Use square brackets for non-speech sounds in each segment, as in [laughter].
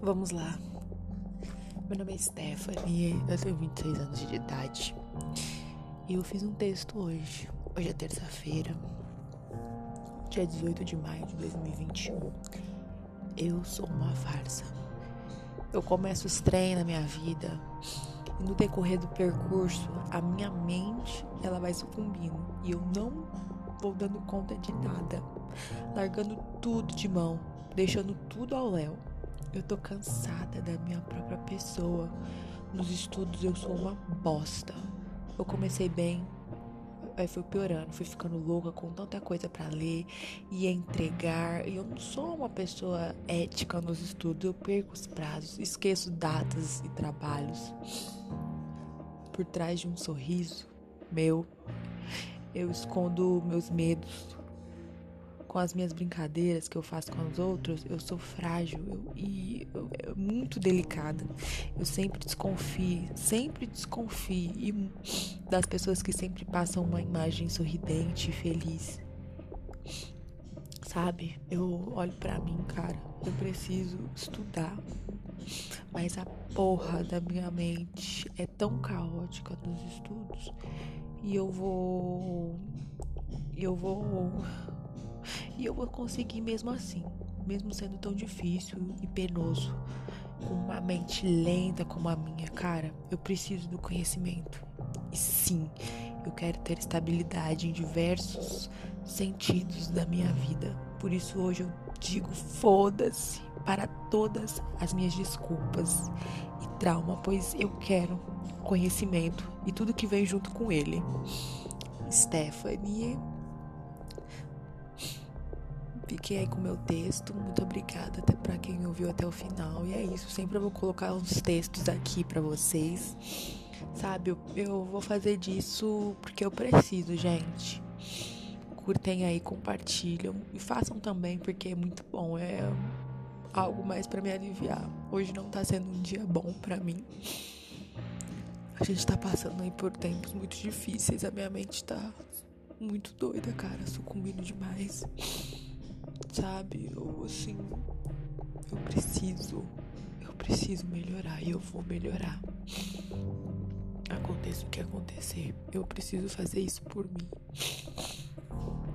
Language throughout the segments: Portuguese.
Vamos lá. Meu nome é Stephanie, eu tenho 26 anos de idade. E eu fiz um texto hoje. Hoje é terça-feira, dia 18 de maio de 2021. Eu sou uma farsa. Eu começo os treinos na minha vida e no decorrer do percurso, a minha mente, ela vai sucumbindo e eu não vou dando conta de nada, largando tudo de mão, deixando tudo ao léu. Eu tô cansada da minha própria pessoa. Nos estudos eu sou uma bosta. Eu comecei bem, aí fui piorando, fui ficando louca com tanta coisa para ler e entregar. E eu não sou uma pessoa ética nos estudos, eu perco os prazos, esqueço datas e trabalhos. Por trás de um sorriso meu, eu escondo meus medos, com as minhas brincadeiras que eu faço com os outros, eu sou frágil eu, e eu, eu, muito delicada. Eu sempre desconfio, sempre desconfio das pessoas que sempre passam uma imagem sorridente e feliz. Sabe? Eu olho para mim, cara, eu preciso estudar. Mas a porra da minha mente é tão caótica nos estudos e eu vou eu vou e eu vou conseguir mesmo assim, mesmo sendo tão difícil e penoso. Com uma mente lenta como a minha, cara, eu preciso do conhecimento. E sim, eu quero ter estabilidade em diversos sentidos da minha vida. Por isso hoje eu digo foda-se para todas as minhas desculpas e trauma, pois eu quero conhecimento e tudo que vem junto com ele. Stephanie Fiquei aí com o meu texto. Muito obrigada até para quem ouviu até o final. E é isso. Sempre eu vou colocar uns textos aqui para vocês. Sabe, eu, vou fazer disso porque eu preciso, gente. Curtem aí, compartilham e façam também porque é muito bom. É algo mais para me aliviar. Hoje não tá sendo um dia bom para mim. A gente tá passando aí por tempos muito difíceis. A minha mente tá muito doida, cara, sucumbindo demais sabe? Ou assim, eu preciso, eu preciso melhorar e eu vou melhorar. Aconteça o que acontecer, eu preciso fazer isso por mim.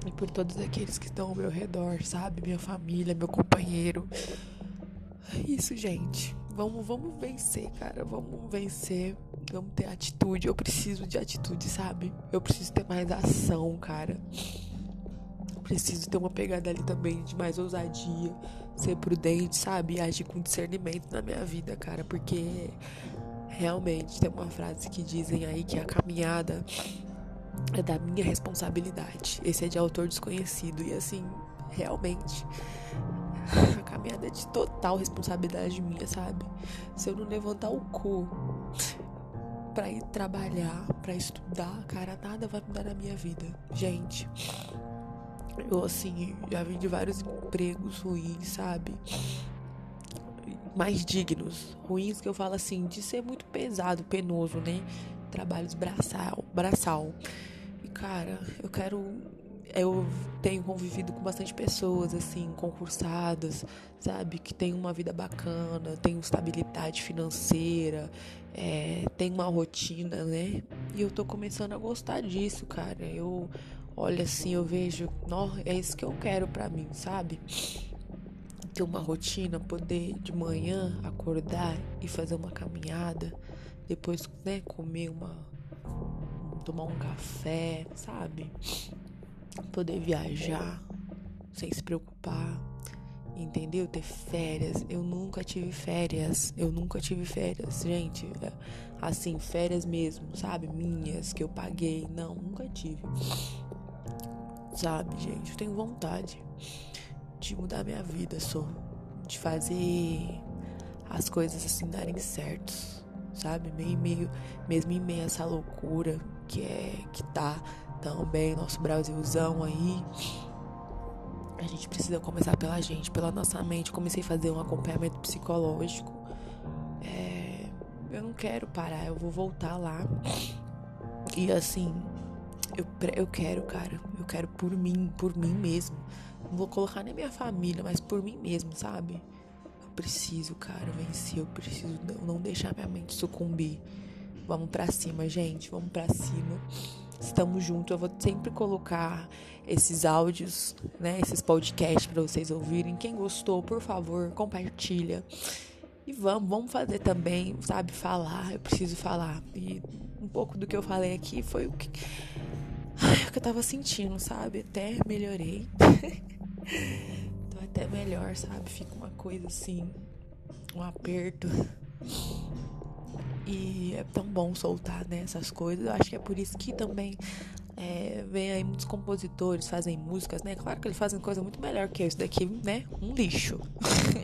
E por todos aqueles que estão ao meu redor, sabe? Minha família, meu companheiro. É isso, gente. Vamos, vamos vencer, cara. Vamos vencer. Vamos ter atitude. Eu preciso de atitude, sabe? Eu preciso ter mais ação, cara preciso ter uma pegada ali também de mais ousadia, ser prudente, sabe? agir com discernimento na minha vida, cara, porque realmente tem uma frase que dizem aí que a caminhada é da minha responsabilidade. Esse é de autor desconhecido e assim, realmente [laughs] a caminhada é de total responsabilidade minha, sabe? Se eu não levantar o cu para ir trabalhar, para estudar, cara, nada vai mudar na minha vida. Gente, eu, assim, já vim de vários empregos ruins, sabe? Mais dignos. Ruins que eu falo assim, de ser muito pesado, penoso, né? Trabalhos braçal. braçal. E, cara, eu quero. Eu tenho convivido com bastante pessoas, assim, concursadas, sabe? Que tem uma vida bacana, tem estabilidade financeira, é, tem uma rotina, né? E eu tô começando a gostar disso, cara. Eu olha assim, eu vejo, é isso que eu quero para mim, sabe? Ter uma rotina, poder de manhã acordar e fazer uma caminhada, depois, né, comer uma tomar um café, sabe? Poder viajar sem se preocupar, entendeu? Ter férias. Eu nunca tive férias. Eu nunca tive férias, gente. É, assim, férias mesmo, sabe? Minhas que eu paguei. Não, nunca tive sabe, gente? Eu tenho vontade de mudar minha vida só. De fazer as coisas assim darem certo, sabe? Meio, meio, mesmo em meio a essa loucura que é que tá também nosso Brasilzão aí. A gente precisa começar pela gente, pela nossa mente. Comecei a fazer um acompanhamento psicológico. É, eu não quero parar, eu vou voltar lá. E assim, eu, eu quero, cara. Eu quero por mim, por mim mesmo. Não vou colocar nem minha família, mas por mim mesmo, sabe? Eu preciso, cara, vencer. Eu preciso não deixar minha mente sucumbir. Vamos para cima, gente. Vamos para cima. Estamos juntos. Eu vou sempre colocar esses áudios, né, esses podcasts para vocês ouvirem. Quem gostou, por favor, compartilha. E vamos, vamos fazer também, sabe, falar. Eu preciso falar. E um pouco do que eu falei aqui foi o que, ai, o que eu tava sentindo, sabe? Até melhorei. [laughs] Tô até melhor, sabe? Fica uma coisa assim, um aperto. E é tão bom soltar né, essas coisas. Eu acho que é por isso que também é, vem aí muitos compositores, fazem músicas, né? Claro que eles fazem coisa muito melhor que isso daqui, né? Um lixo.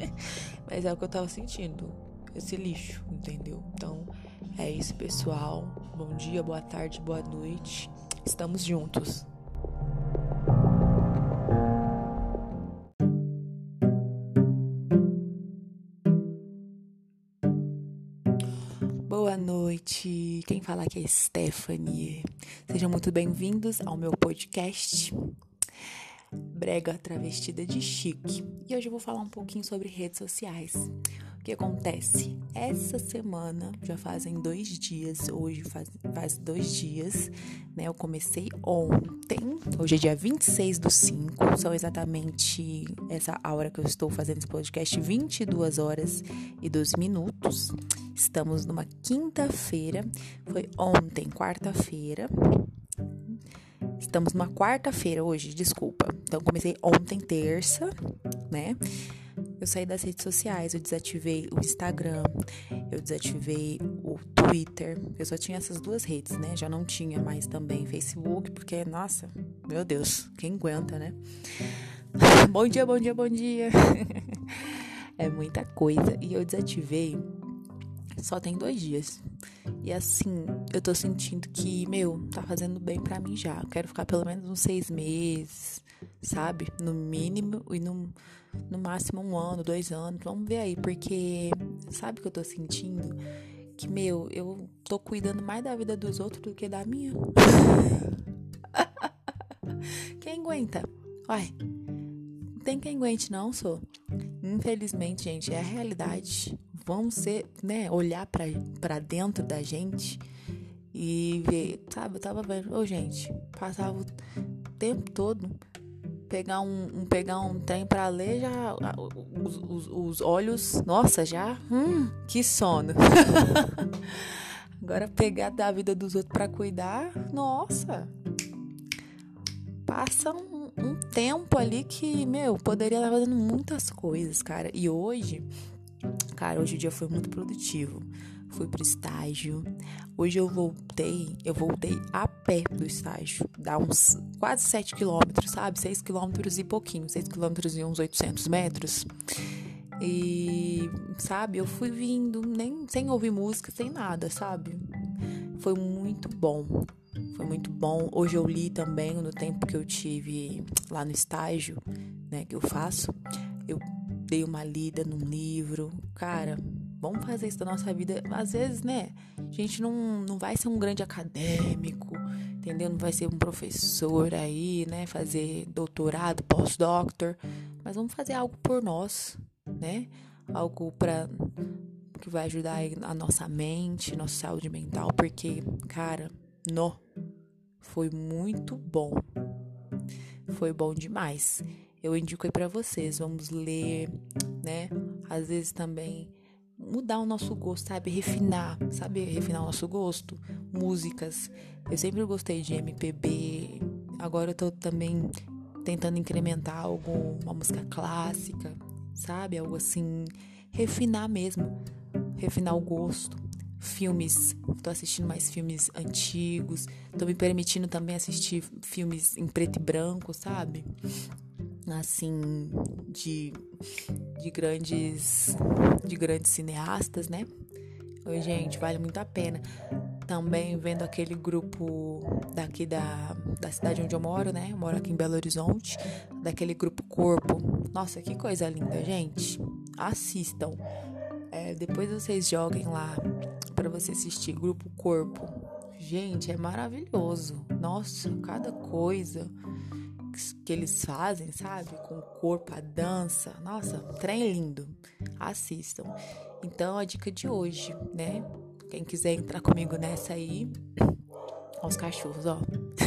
[laughs] Mas é o que eu tava sentindo. Esse lixo, entendeu? Então, é isso, pessoal. Bom dia, boa tarde, boa noite. Estamos juntos. Boa noite. Quem fala aqui é Stephanie. Sejam muito bem-vindos ao meu podcast Brega Travestida de Chique. E hoje eu vou falar um pouquinho sobre redes sociais. O que acontece? Essa semana, já fazem dois dias, hoje faz, faz dois dias, né? Eu comecei ontem, hoje é dia 26 do 5, são exatamente essa hora que eu estou fazendo esse podcast, 22 horas e 12 minutos. Estamos numa quinta-feira, foi ontem, quarta-feira. Estamos numa quarta-feira hoje, desculpa. Então, comecei ontem, terça, né? Eu saí das redes sociais, eu desativei o Instagram, eu desativei o Twitter. Eu só tinha essas duas redes, né? Já não tinha mais também Facebook, porque, nossa, meu Deus, quem aguenta, né? [laughs] bom dia, bom dia, bom dia. [laughs] é muita coisa. E eu desativei só tem dois dias. E assim, eu tô sentindo que, meu, tá fazendo bem para mim já. Eu quero ficar pelo menos uns seis meses, sabe? No mínimo e no, no máximo um ano, dois anos. Vamos ver aí, porque sabe o que eu tô sentindo? Que, meu, eu tô cuidando mais da vida dos outros do que da minha. [laughs] quem aguenta? Uai, não tem quem aguente, não, sou. Infelizmente, gente, é a realidade vamos ser, né, olhar para dentro da gente e ver, sabe, eu tava vendo, ô gente, passava o tempo todo pegar um, um pegar um trem para ler já os, os, os, olhos, nossa, já, hum, que sono. [laughs] Agora pegar da vida dos outros para cuidar, nossa. Passa um, um tempo ali que, meu, poderia estar fazendo muitas coisas, cara. E hoje Cara, hoje o dia foi muito produtivo. Fui pro estágio. Hoje eu voltei, eu voltei a pé do estágio. Dá uns quase 7 quilômetros, sabe? 6 quilômetros e pouquinho. 6 quilômetros e uns 800 metros. E, sabe, eu fui vindo, nem sem ouvir música, sem nada, sabe? Foi muito bom. Foi muito bom. Hoje eu li também, no tempo que eu tive lá no estágio, né, que eu faço. Eu dei uma lida num livro. Cara, vamos fazer isso da nossa vida. Às vezes, né? A gente não, não vai ser um grande acadêmico, entendeu? Não vai ser um professor aí, né? Fazer doutorado, pós-doctor. Mas vamos fazer algo por nós, né? Algo para que vai ajudar a nossa mente, nossa saúde mental, porque, cara, no foi muito bom. Foi bom demais eu indico aí para vocês. Vamos ler, né? Às vezes também mudar o nosso gosto, sabe? Refinar, sabe? Refinar o nosso gosto. Músicas. Eu sempre gostei de MPB. Agora eu tô também tentando incrementar algo, uma música clássica, sabe? Algo assim, refinar mesmo, refinar o gosto. Filmes, tô assistindo mais filmes antigos, tô me permitindo também assistir filmes em preto e branco, sabe? Assim de, de grandes de grandes cineastas, né? Oi, gente, vale muito a pena. Também vendo aquele grupo daqui da, da cidade onde eu moro, né? Eu moro aqui em Belo Horizonte, daquele grupo Corpo. Nossa, que coisa linda, gente. Assistam. É, depois vocês joguem lá para você assistir Grupo Corpo. Gente, é maravilhoso. Nossa, cada coisa que eles fazem, sabe? Com o corpo, a dança. Nossa, trem lindo. Assistam. Então, a dica de hoje, né? Quem quiser entrar comigo nessa aí, [coughs] aos cachorros, ó.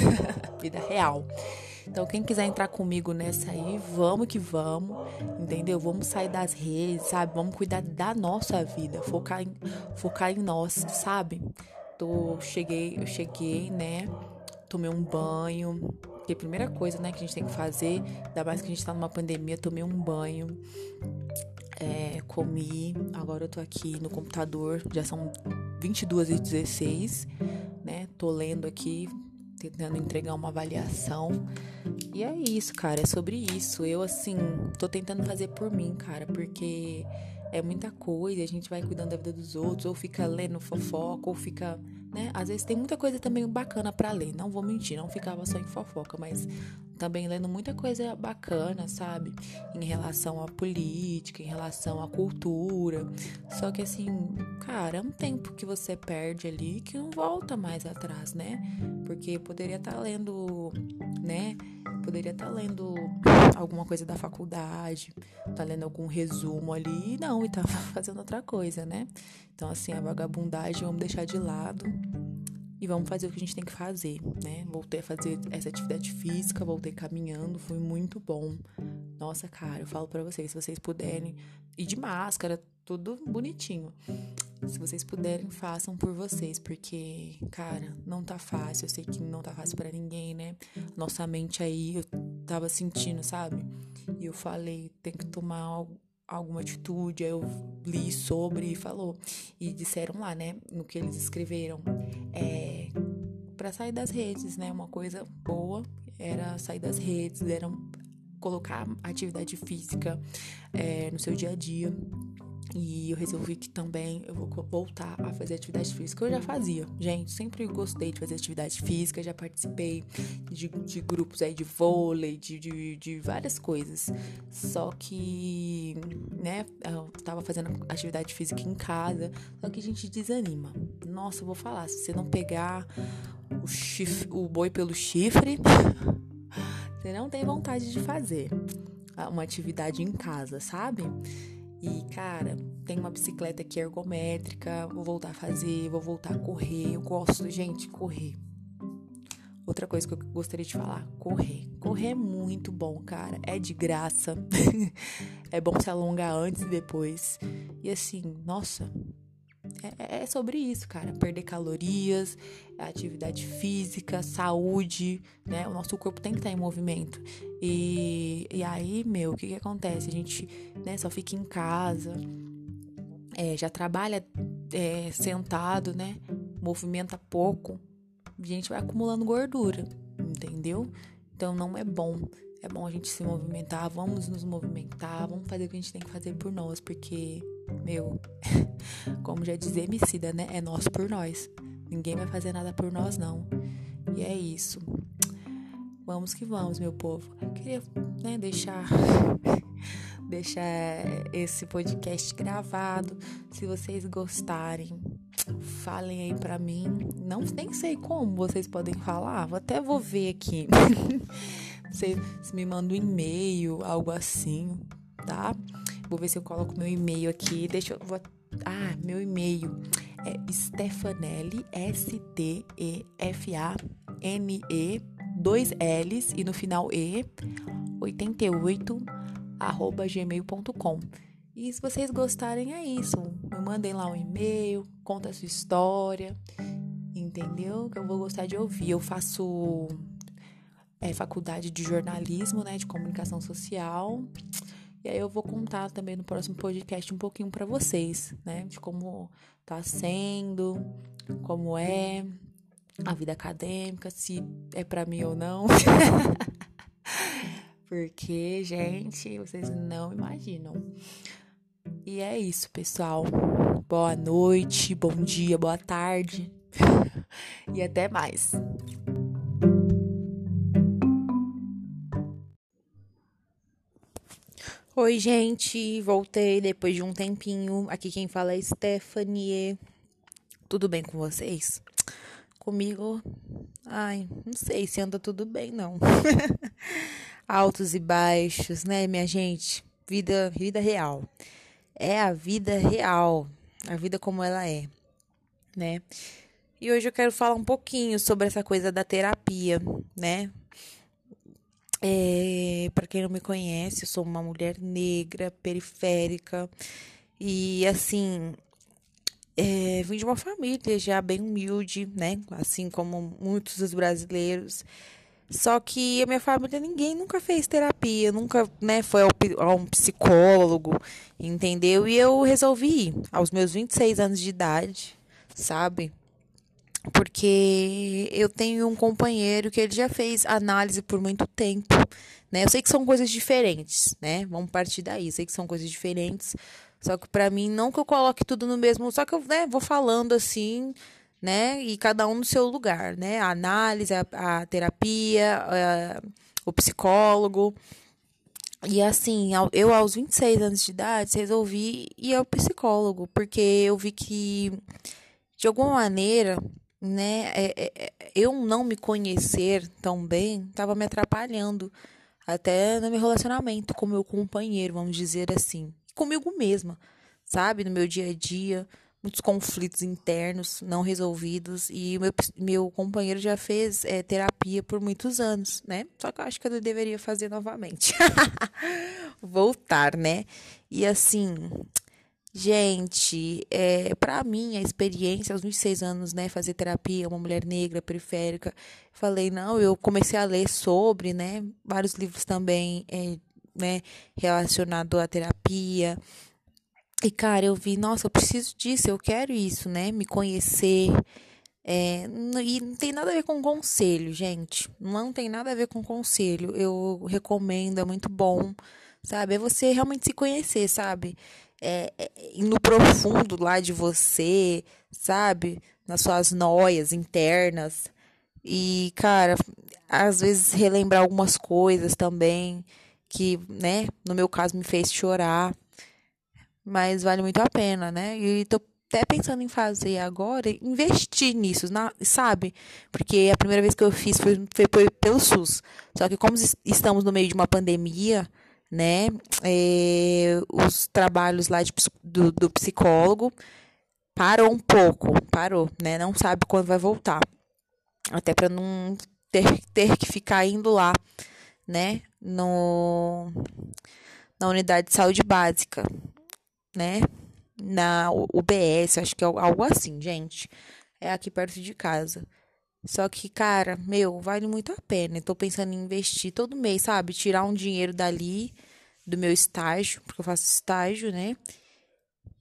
[laughs] Vida real. Então, quem quiser entrar comigo nessa aí, vamos que vamos, entendeu? Vamos sair das redes, sabe? Vamos cuidar da nossa vida, focar em, focar em nós, sabe? Tô, cheguei, eu cheguei, né? Tomei um banho, que é a primeira coisa, né, que a gente tem que fazer, ainda mais que a gente tá numa pandemia, tomei um banho, é, comi, agora eu tô aqui no computador, já são 22 e 16, né? Tô lendo aqui, tentando entregar uma avaliação. E é isso, cara, é sobre isso. Eu, assim, tô tentando fazer por mim, cara, porque é muita coisa, a gente vai cuidando da vida dos outros, ou fica lendo fofoca, ou fica né? Às vezes tem muita coisa também bacana para ler, não vou mentir, não ficava só em fofoca, mas também lendo muita coisa bacana, sabe? Em relação à política, em relação à cultura. Só que assim, cara, é um tempo que você perde ali que não volta mais atrás, né? Porque poderia estar tá lendo, né? Poderia estar tá lendo alguma coisa da faculdade, tá lendo algum resumo ali, não, e tava [laughs] fazendo outra coisa, né? Então, assim, a vagabundagem vamos deixar de lado e vamos fazer o que a gente tem que fazer, né? Voltei a fazer essa atividade física, voltei caminhando, foi muito bom. Nossa, cara, eu falo para vocês, se vocês puderem, e de máscara, tudo bonitinho. Se vocês puderem, façam por vocês, porque, cara, não tá fácil. Eu sei que não tá fácil para ninguém, né? Nossa mente aí, eu tava sentindo, sabe? E eu falei, tem que tomar alguma atitude. Aí eu li sobre e falou. E disseram lá, né, no que eles escreveram, é, para sair das redes, né? Uma coisa boa era sair das redes, era colocar atividade física é, no seu dia a dia. E eu resolvi que também eu vou voltar a fazer atividade física. Eu já fazia, gente, sempre gostei de fazer atividade física, já participei de, de grupos aí de vôlei, de, de, de, várias coisas. Só que, né, eu tava fazendo atividade física em casa, só que a gente desanima. Nossa, eu vou falar, se você não pegar o, chifre, o boi pelo chifre, [laughs] você não tem vontade de fazer uma atividade em casa, sabe? E, cara, tem uma bicicleta aqui ergométrica, vou voltar a fazer, vou voltar a correr. Eu gosto, gente, correr. Outra coisa que eu gostaria de falar, correr. Correr é muito bom, cara. É de graça. [laughs] é bom se alongar antes e depois. E assim, nossa, é, é, sobre isso, cara. Perder calorias, atividade física, saúde, né? O nosso corpo tem que estar em movimento. E, e aí, meu, o que que acontece? A gente né, só fica em casa, é, já trabalha é, sentado, né? Movimenta pouco. A gente vai acumulando gordura, entendeu? Então não é bom. É bom a gente se movimentar, vamos nos movimentar, vamos fazer o que a gente tem que fazer por nós, porque, meu, [laughs] como já dizia Emicida, né? É nós por nós. Ninguém vai fazer nada por nós, não. E é isso. Vamos que vamos, meu povo. Eu queria né, deixar [laughs] deixar esse podcast gravado. Se vocês gostarem, falem aí pra mim. Não nem sei como vocês podem falar. Até vou ver aqui. [laughs] Você se me manda um e-mail, algo assim, tá? Vou ver se eu coloco meu e-mail aqui. Deixa eu. Vou, ah, meu e-mail é Stefanelli, S-T-E-F-A-N-E, dois L's e no final E, 88, arroba gmail.com. E se vocês gostarem, é isso. Me mandem lá um e-mail, conta a sua história, entendeu? Que eu vou gostar de ouvir. Eu faço é, faculdade de jornalismo, né, de comunicação social. E aí eu vou contar também no próximo podcast um pouquinho para vocês, né, de como tá sendo, como é a vida acadêmica, se é para mim ou não. [laughs] Porque, gente, vocês não imaginam. E é isso, pessoal. Boa noite, bom dia, boa tarde. [laughs] e até mais. Oi, gente, voltei depois de um tempinho. Aqui quem fala é Stephanie. Tudo bem com vocês? comigo, ai, não sei se anda tudo bem, não. [laughs] Altos e baixos, né, minha gente? Vida, vida real. É a vida real, a vida como ela é, né? E hoje eu quero falar um pouquinho sobre essa coisa da terapia, né? É, para quem não me conhece, eu sou uma mulher negra, periférica, e assim, é, vim de uma família já bem humilde, né? Assim como muitos dos brasileiros. Só que a minha família, ninguém nunca fez terapia, nunca né, foi ao, a um psicólogo, entendeu? E eu resolvi ir aos meus 26 anos de idade, sabe? Porque eu tenho um companheiro que ele já fez análise por muito tempo, né? Eu sei que são coisas diferentes, né? Vamos partir daí. Eu sei que são coisas diferentes, só que para mim não que eu coloque tudo no mesmo, só que eu, né, vou falando assim, né? E cada um no seu lugar, né? A análise, a, a terapia, a, o psicólogo. E assim, eu aos 26 anos de idade resolvi ir ao psicólogo, porque eu vi que de alguma maneira né, é, é, é, eu não me conhecer tão bem estava me atrapalhando até no meu relacionamento com meu companheiro, vamos dizer assim, comigo mesma, sabe, no meu dia a dia, muitos conflitos internos não resolvidos. E meu, meu companheiro já fez é, terapia por muitos anos, né? Só que eu acho que eu deveria fazer novamente, [laughs] voltar, né? E assim, Gente, é, para mim, a experiência aos 26 anos, né, fazer terapia, uma mulher negra, periférica, falei, não, eu comecei a ler sobre, né, vários livros também, é, né, relacionado à terapia. E, cara, eu vi, nossa, eu preciso disso, eu quero isso, né, me conhecer. É, e não tem nada a ver com conselho, gente. Não tem nada a ver com conselho. Eu recomendo, é muito bom, sabe? É você realmente se conhecer, sabe? É, é, no profundo lá de você, sabe? Nas suas noias internas. E, cara, às vezes relembrar algumas coisas também que, né, no meu caso me fez chorar. Mas vale muito a pena, né? E tô até pensando em fazer agora, investir nisso, na, sabe? Porque a primeira vez que eu fiz foi, foi pelo SUS. Só que como estamos no meio de uma pandemia, né? É, os trabalhos lá de, do, do psicólogo parou um pouco, parou, né? Não sabe quando vai voltar. Até para não ter, ter que ficar indo lá, né? No, na unidade de saúde básica, né? Na UBS, acho que é algo assim, gente. É aqui perto de casa. Só que, cara, meu, vale muito a pena. Eu tô pensando em investir todo mês, sabe? Tirar um dinheiro dali do meu estágio, porque eu faço estágio, né?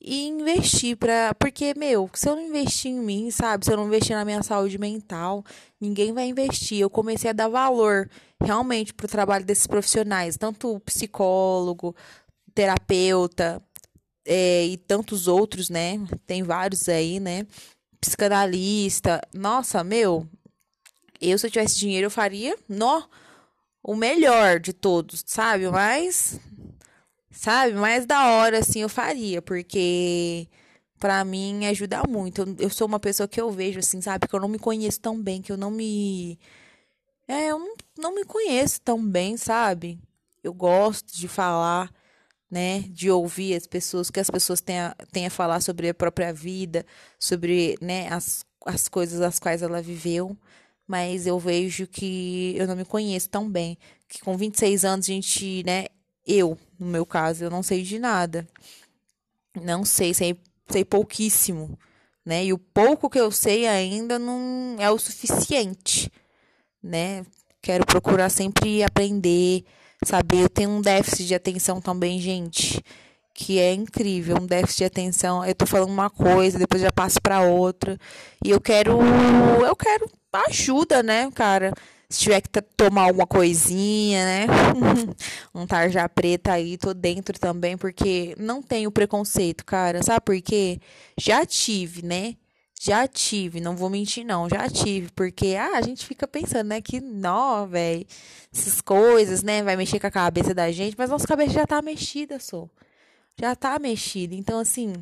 E investir para, porque meu, se eu não investir em mim, sabe? Se eu não investir na minha saúde mental, ninguém vai investir. Eu comecei a dar valor realmente pro trabalho desses profissionais, tanto psicólogo, terapeuta, é, e tantos outros, né? Tem vários aí, né? Psicanalista. Nossa, meu, eu se eu tivesse dinheiro eu faria, nó, o melhor de todos, sabe? Mas sabe? Mais da hora, assim, eu faria, porque para mim ajuda muito. Eu, eu, sou uma pessoa que eu vejo, assim, sabe? Que eu não me conheço tão bem, que eu não me. É, eu não, não me conheço tão bem, sabe? Eu gosto de falar, né? De ouvir as pessoas, que as pessoas têm a, têm a falar sobre a própria vida, sobre, né, as, as coisas as quais ela viveu. Mas eu vejo que eu não me conheço tão bem. Que com 26 anos a gente, né, eu, no meu caso, eu não sei de nada. Não sei, sei, sei pouquíssimo, né? E o pouco que eu sei ainda não é o suficiente, né? Quero procurar sempre aprender, saber. Eu tenho um déficit de atenção também, gente, que é incrível, um déficit de atenção. Eu tô falando uma coisa, depois já passo para outra, e eu quero eu quero ajuda, né, cara? Se tiver que tomar alguma coisinha, né? [laughs] um tarja preta aí, tô dentro também, porque não tenho preconceito, cara. Sabe por quê? Já tive, né? Já tive, não vou mentir, não. Já tive, porque ah, a gente fica pensando, né? Que nó, velho. Essas coisas, né? Vai mexer com a cabeça da gente, mas nossa cabeça já tá mexida, só. Já tá mexida. Então, assim,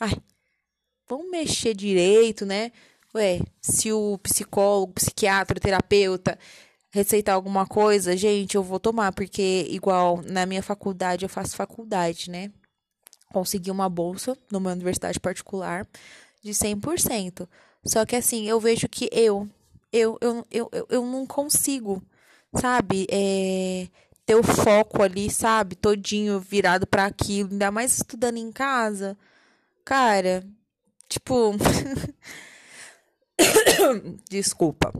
ai, vamos mexer direito, né? Ué, se o psicólogo, psiquiatra, terapeuta receitar alguma coisa, gente, eu vou tomar, porque igual na minha faculdade, eu faço faculdade, né? Consegui uma bolsa numa universidade particular de 100%. Só que assim, eu vejo que eu, eu, eu, eu, eu, não consigo, sabe? É, ter o foco ali, sabe? Todinho virado para aquilo, ainda mais estudando em casa. Cara, tipo. [coughs] Desculpa.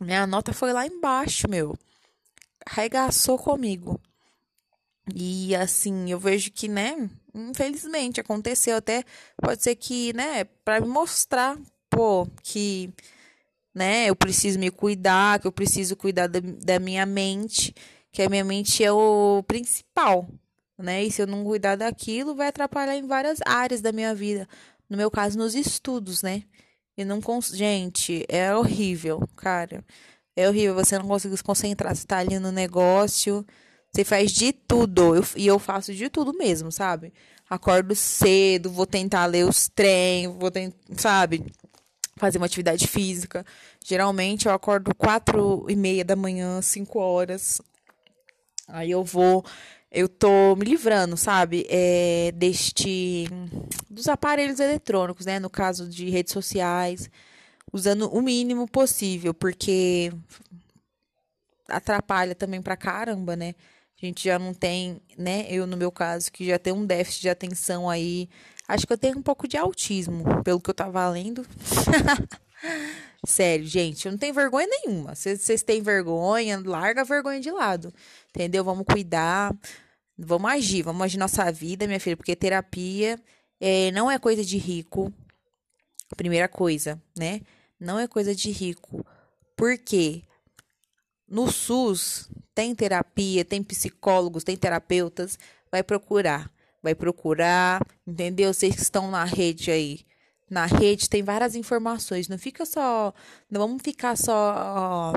Minha nota foi lá embaixo, meu. Arregaçou comigo. E assim, eu vejo que, né, infelizmente aconteceu até pode ser que, né, para me mostrar, pô, que né, eu preciso me cuidar, que eu preciso cuidar da, da minha mente, que a minha mente é o principal, né? E se eu não cuidar daquilo, vai atrapalhar em várias áreas da minha vida. No meu caso, nos estudos, né? E não cons... gente, é horrível, cara. É horrível, você não consegue se concentrar, você tá ali no negócio, você faz de tudo. Eu, e eu faço de tudo mesmo, sabe? Acordo cedo, vou tentar ler os trem, vou tentar, sabe? Fazer uma atividade física. Geralmente eu acordo quatro e meia da manhã, cinco horas. Aí eu vou eu tô me livrando, sabe, é, deste dos aparelhos eletrônicos, né, no caso de redes sociais, usando o mínimo possível, porque atrapalha também pra caramba, né? A gente já não tem, né, eu no meu caso que já tem um déficit de atenção aí, acho que eu tenho um pouco de autismo, pelo que eu tava lendo. [laughs] Sério, gente, eu não tenho vergonha nenhuma. Vocês têm vergonha, larga a vergonha de lado. Entendeu? Vamos cuidar, vamos agir, vamos agir nossa vida, minha filha, porque terapia é, não é coisa de rico. Primeira coisa, né? Não é coisa de rico. Porque no SUS tem terapia, tem psicólogos, tem terapeutas. Vai procurar. Vai procurar, entendeu? Vocês que estão na rede aí na rede tem várias informações. Não fica só. Não vamos ficar só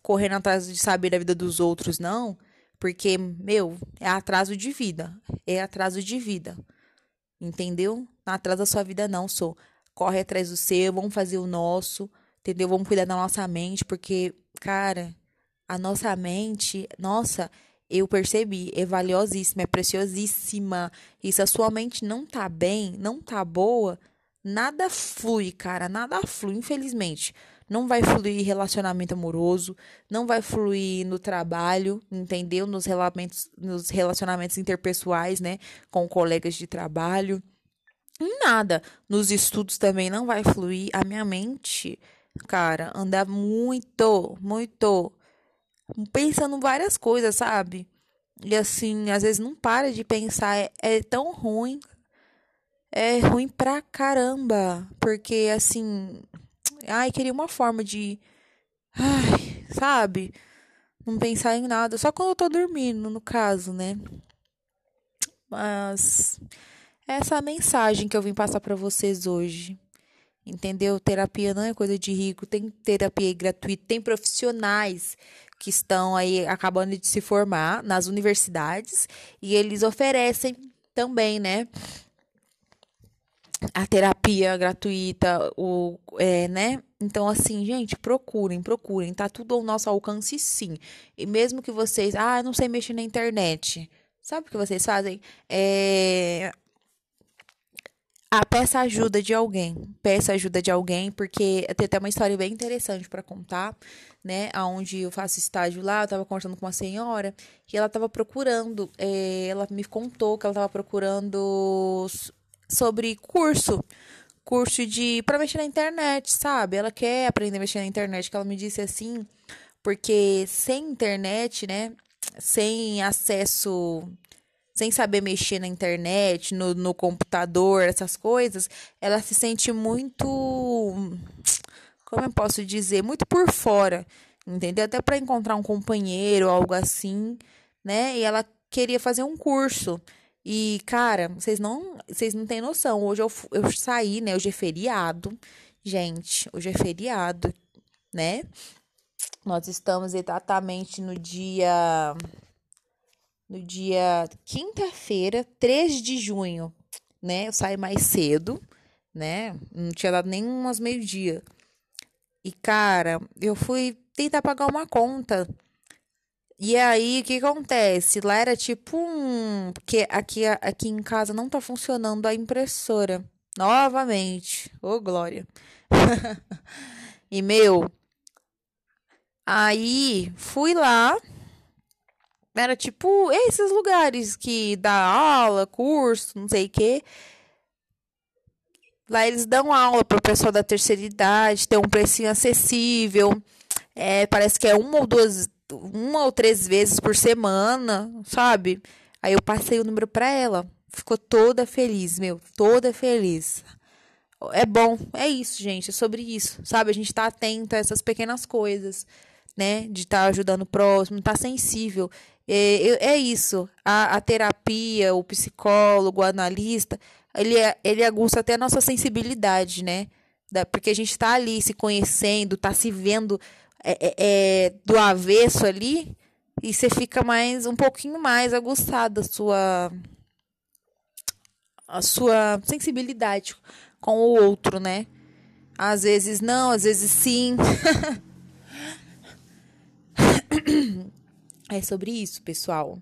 correndo atrás de saber da vida dos outros, não. Porque, meu, é atraso de vida. É atraso de vida. Entendeu? Não atrasa a sua vida, não, sou. Corre atrás do seu, vamos fazer o nosso. Entendeu? Vamos cuidar da nossa mente, porque, cara, a nossa mente, nossa, eu percebi, é valiosíssima, é preciosíssima. E se a sua mente não tá bem, não tá boa, nada flui, cara, nada flui, infelizmente. Não vai fluir relacionamento amoroso, não vai fluir no trabalho, entendeu? Nos relacionamentos, nos relacionamentos interpessoais, né, com colegas de trabalho. Nada. Nos estudos também não vai fluir. A minha mente, cara, anda muito, muito pensando várias coisas, sabe? E assim, às vezes não para de pensar, é, é tão ruim, é ruim pra caramba. Porque, assim. Ai, queria uma forma de. Ai, sabe? Não pensar em nada. Só quando eu tô dormindo, no caso, né? Mas. Essa é a mensagem que eu vim passar para vocês hoje. Entendeu? Terapia não é coisa de rico, tem terapia gratuita, tem profissionais que estão aí acabando de se formar nas universidades e eles oferecem também, né? a terapia gratuita, o, é, né? Então, assim, gente, procurem, procurem. Tá tudo ao nosso alcance, sim. E mesmo que vocês, ah, não sei mexer na internet. Sabe o que vocês fazem? É. Ah, peça ajuda de alguém. Peça ajuda de alguém, porque tem até uma história bem interessante para contar, né? Onde eu faço estágio lá, eu tava conversando com uma senhora e ela tava procurando, é, ela me contou que ela tava procurando sobre curso, curso de para mexer na internet, sabe? Ela quer aprender a mexer na internet, que ela me disse assim, porque sem internet, né, sem acesso, sem saber mexer na internet, no, no computador, essas coisas, ela se sente muito como eu posso dizer, muito por fora, entendeu? Até para encontrar um companheiro, algo assim, né? E ela queria fazer um curso. E, cara, vocês não, vocês não têm noção. Hoje eu, eu saí, né? Hoje é feriado. Gente, hoje é feriado, né? Nós estamos exatamente no dia. No dia quinta-feira, 3 de junho, né? Eu saí mais cedo, né? Não tinha dado nem umas meio-dia. E, cara, eu fui tentar pagar uma conta. E aí, o que acontece? Lá era tipo um. Porque aqui, aqui em casa não tá funcionando a impressora. Novamente. Ô, oh, glória. [laughs] e, meu. Aí, fui lá. Era tipo esses lugares que dá aula, curso, não sei o quê. Lá eles dão aula para o pessoal da terceira idade, tem um precinho acessível. É, parece que é uma ou duas, uma ou três vezes por semana, sabe? Aí eu passei o número para ela. Ficou toda feliz, meu, toda feliz. É bom, é isso, gente, é sobre isso, sabe? A gente tá atento a essas pequenas coisas, né? De estar tá ajudando o próximo, tá sensível. É, é isso. A, a terapia, o psicólogo, o analista, ele, é, ele aguça até a nossa sensibilidade, né? Da, porque a gente está ali se conhecendo, está se vendo é, é, é, do avesso ali, e você fica mais um pouquinho mais aguçado a sua a sua sensibilidade com o outro, né? Às vezes não, às vezes sim. [coughs] [coughs] é sobre isso, pessoal.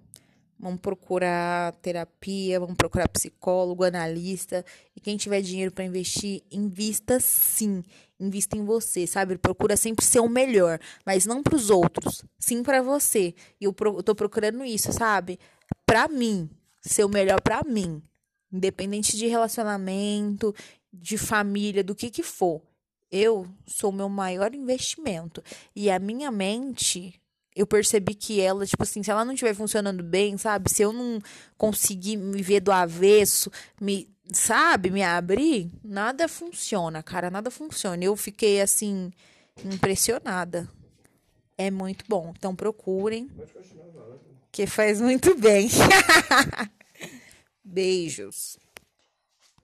Vamos procurar terapia, vamos procurar psicólogo, analista. E quem tiver dinheiro para investir, invista sim. Invista em você, sabe? Procura sempre ser o melhor, mas não para os outros, sim para você. E eu, pro, eu tô procurando isso, sabe? Para mim, ser o melhor para mim, independente de relacionamento, de família, do que que for. Eu sou o meu maior investimento e a minha mente eu percebi que ela, tipo assim, se ela não estiver funcionando bem, sabe? Se eu não conseguir me ver do avesso, me, sabe, me abrir, nada funciona, cara, nada funciona. Eu fiquei assim impressionada. É muito bom. Então procurem. Que faz muito bem. [laughs] Beijos.